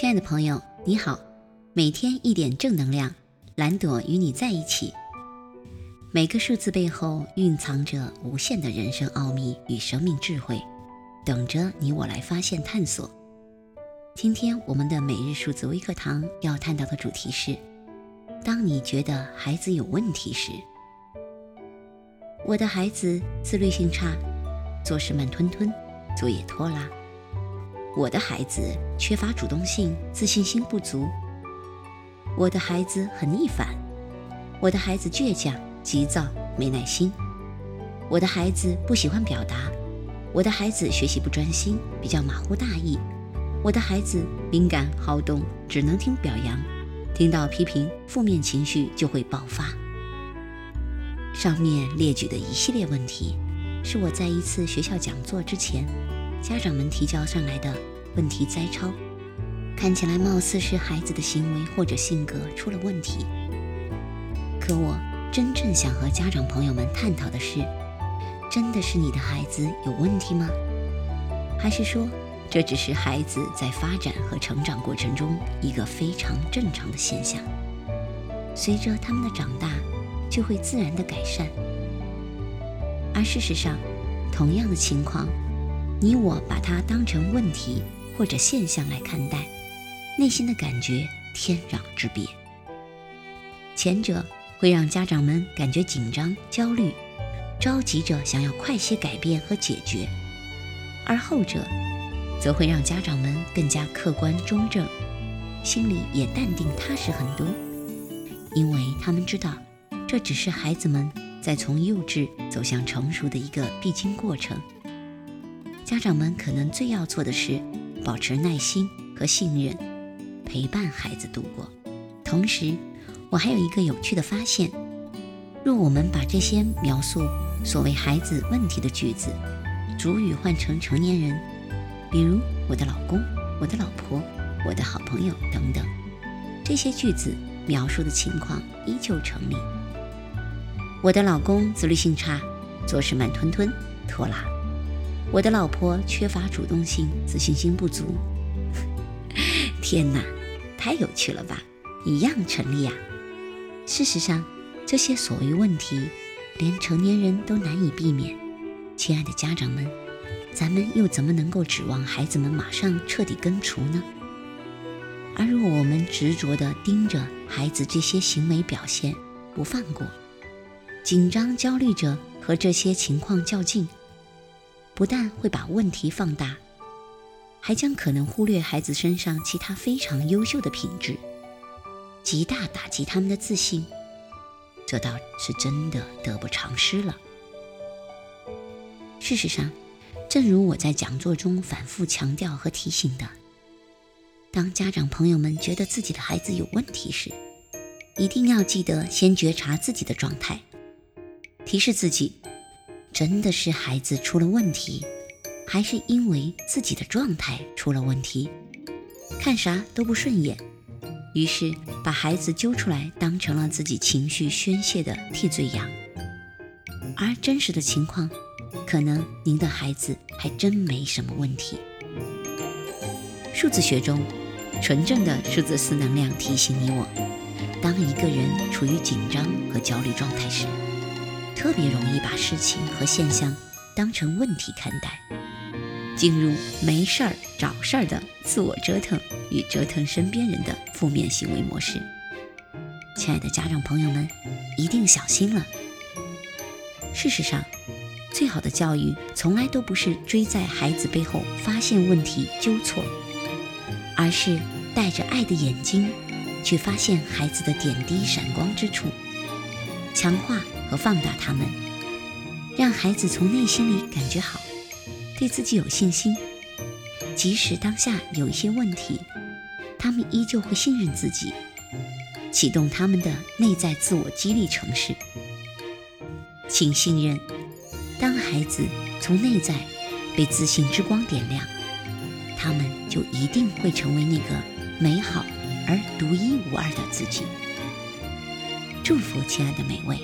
亲爱的朋友，你好，每天一点正能量，蓝朵与你在一起。每个数字背后蕴藏着无限的人生奥秘与生命智慧，等着你我来发现探索。今天我们的每日数字微课堂要探讨的主题是：当你觉得孩子有问题时，我的孩子自律性差，做事慢吞吞，作业拖拉。我的孩子缺乏主动性，自信心不足。我的孩子很逆反。我的孩子倔强、急躁、没耐心。我的孩子不喜欢表达。我的孩子学习不专心，比较马虎大意。我的孩子敏感好动，只能听表扬，听到批评，负面情绪就会爆发。上面列举的一系列问题，是我在一次学校讲座之前。家长们提交上来的问题摘抄，看起来貌似是孩子的行为或者性格出了问题。可我真正想和家长朋友们探讨的是：真的是你的孩子有问题吗？还是说这只是孩子在发展和成长过程中一个非常正常的现象？随着他们的长大，就会自然的改善。而事实上，同样的情况。你我把它当成问题或者现象来看待，内心的感觉天壤之别。前者会让家长们感觉紧张、焦虑，着急着想要快些改变和解决；而后者则会让家长们更加客观中正，心里也淡定踏实很多，因为他们知道这只是孩子们在从幼稚走向成熟的一个必经过程。家长们可能最要做的是保持耐心和信任，陪伴孩子度过。同时，我还有一个有趣的发现：若我们把这些描述所谓孩子问题的句子，主语换成成年人，比如我的老公、我的老婆、我的好朋友等等，这些句子描述的情况依旧成立。我的老公自律性差，做事慢吞吞，拖拉。我的老婆缺乏主动性，自信心不足。天哪，太有趣了吧！一样成立呀。事实上，这些所谓问题，连成年人都难以避免。亲爱的家长们，咱们又怎么能够指望孩子们马上彻底根除呢？而如果我们执着地盯着孩子这些行为表现不放过，紧张焦虑着和这些情况较劲。不但会把问题放大，还将可能忽略孩子身上其他非常优秀的品质，极大打击他们的自信。这倒是真的得不偿失了。事实上，正如我在讲座中反复强调和提醒的，当家长朋友们觉得自己的孩子有问题时，一定要记得先觉察自己的状态，提示自己。真的是孩子出了问题，还是因为自己的状态出了问题？看啥都不顺眼，于是把孩子揪出来当成了自己情绪宣泄的替罪羊。而真实的情况，可能您的孩子还真没什么问题。数字学中，纯正的数字四能量提醒你我：当一个人处于紧张和焦虑状态时。特别容易把事情和现象当成问题看待，进入没事儿找事儿的自我折腾与折腾身边人的负面行为模式。亲爱的家长朋友们，一定小心了。事实上，最好的教育从来都不是追在孩子背后发现问题纠错，而是带着爱的眼睛去发现孩子的点滴闪光之处，强化。和放大他们，让孩子从内心里感觉好，对自己有信心。即使当下有一些问题，他们依旧会信任自己，启动他们的内在自我激励程式。请信任，当孩子从内在被自信之光点亮，他们就一定会成为那个美好而独一无二的自己。祝福亲爱的每位。